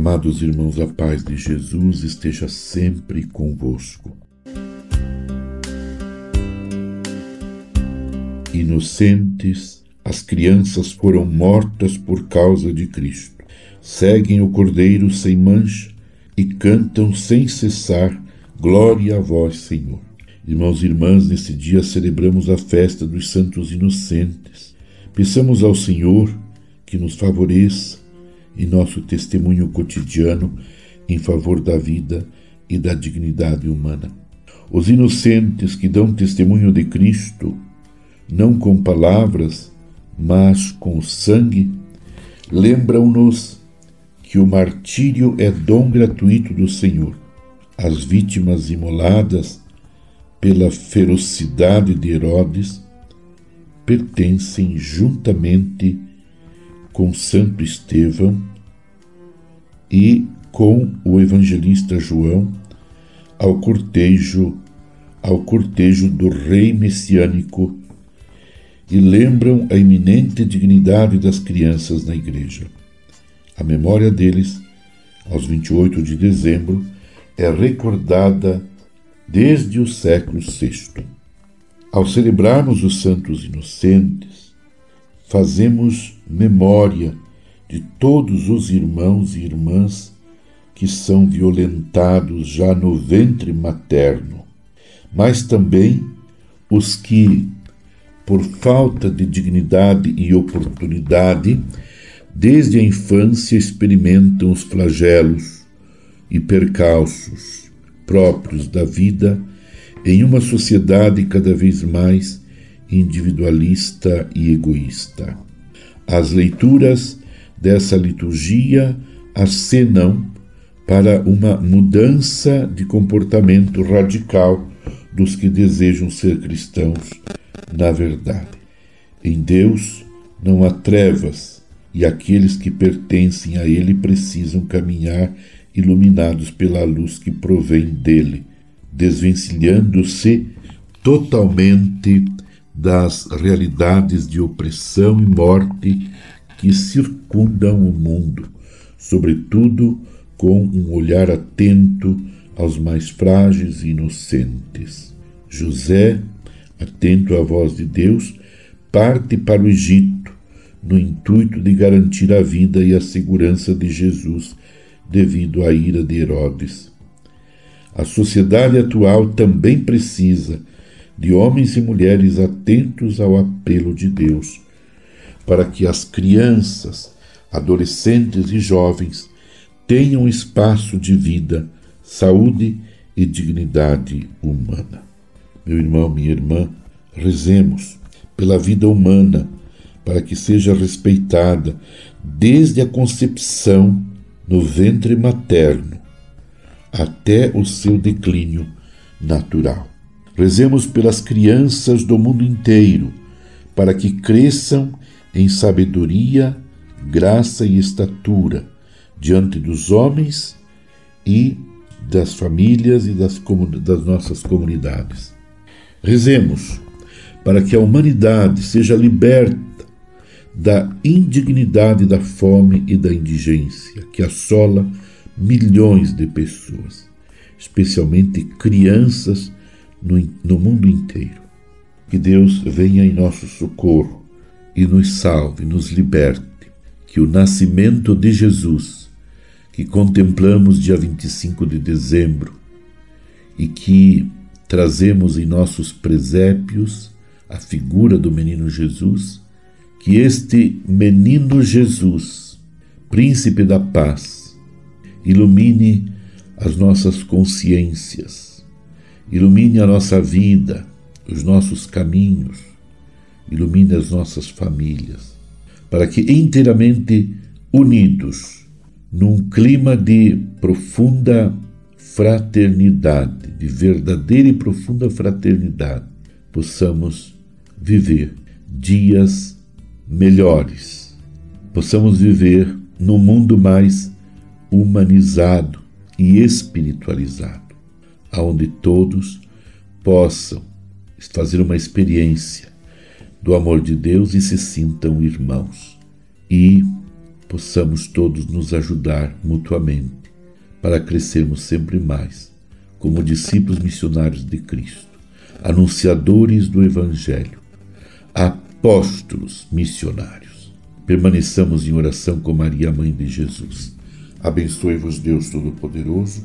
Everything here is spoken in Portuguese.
Amados irmãos, a paz de Jesus esteja sempre convosco. Inocentes, as crianças foram mortas por causa de Cristo. Seguem o Cordeiro sem mancha e cantam sem cessar: Glória a vós, Senhor. Irmãos e irmãs, nesse dia celebramos a festa dos santos inocentes. Peçamos ao Senhor que nos favoreça em nosso testemunho cotidiano em favor da vida e da dignidade humana. Os inocentes que dão testemunho de Cristo, não com palavras, mas com sangue, lembram-nos que o martírio é dom gratuito do Senhor. As vítimas imoladas pela ferocidade de Herodes pertencem juntamente com Santo Estevão e com o evangelista João ao cortejo ao cortejo do rei messiânico e lembram a iminente dignidade das crianças na igreja. A memória deles, aos 28 de dezembro, é recordada desde o século VI. Ao celebrarmos os santos inocentes, fazemos memória de todos os irmãos e irmãs que são violentados já no ventre materno, mas também os que, por falta de dignidade e oportunidade, desde a infância experimentam os flagelos e percalços próprios da vida em uma sociedade cada vez mais individualista e egoísta. As leituras dessa liturgia acenam para uma mudança de comportamento radical dos que desejam ser cristãos na verdade. Em Deus não há trevas e aqueles que pertencem a Ele precisam caminhar iluminados pela luz que provém dele, desvencilhando-se totalmente das realidades de opressão e morte que circundam o mundo, sobretudo com um olhar atento aos mais frágeis e inocentes. José, atento à voz de Deus, parte para o Egito, no intuito de garantir a vida e a segurança de Jesus devido à ira de Herodes. A sociedade atual também precisa de homens e mulheres atentos ao apelo de Deus, para que as crianças, adolescentes e jovens tenham espaço de vida, saúde e dignidade humana. Meu irmão, minha irmã, rezemos pela vida humana, para que seja respeitada desde a concepção no ventre materno até o seu declínio natural. Rezemos pelas crianças do mundo inteiro, para que cresçam em sabedoria, graça e estatura diante dos homens e das famílias e das, das nossas comunidades. Rezemos para que a humanidade seja liberta da indignidade da fome e da indigência que assola milhões de pessoas, especialmente crianças no, no mundo inteiro. Que Deus venha em nosso socorro e nos salve, nos liberte. Que o nascimento de Jesus, que contemplamos dia 25 de dezembro e que trazemos em nossos presépios a figura do menino Jesus, que este menino Jesus, príncipe da paz, ilumine as nossas consciências Ilumine a nossa vida, os nossos caminhos, ilumine as nossas famílias, para que inteiramente unidos, num clima de profunda fraternidade, de verdadeira e profunda fraternidade, possamos viver dias melhores, possamos viver num mundo mais humanizado e espiritualizado aonde todos possam fazer uma experiência do amor de Deus e se sintam irmãos. E possamos todos nos ajudar mutuamente para crescermos sempre mais como discípulos missionários de Cristo, anunciadores do Evangelho, apóstolos missionários. Permaneçamos em oração com Maria, Mãe de Jesus. Abençoe-vos, Deus Todo-Poderoso,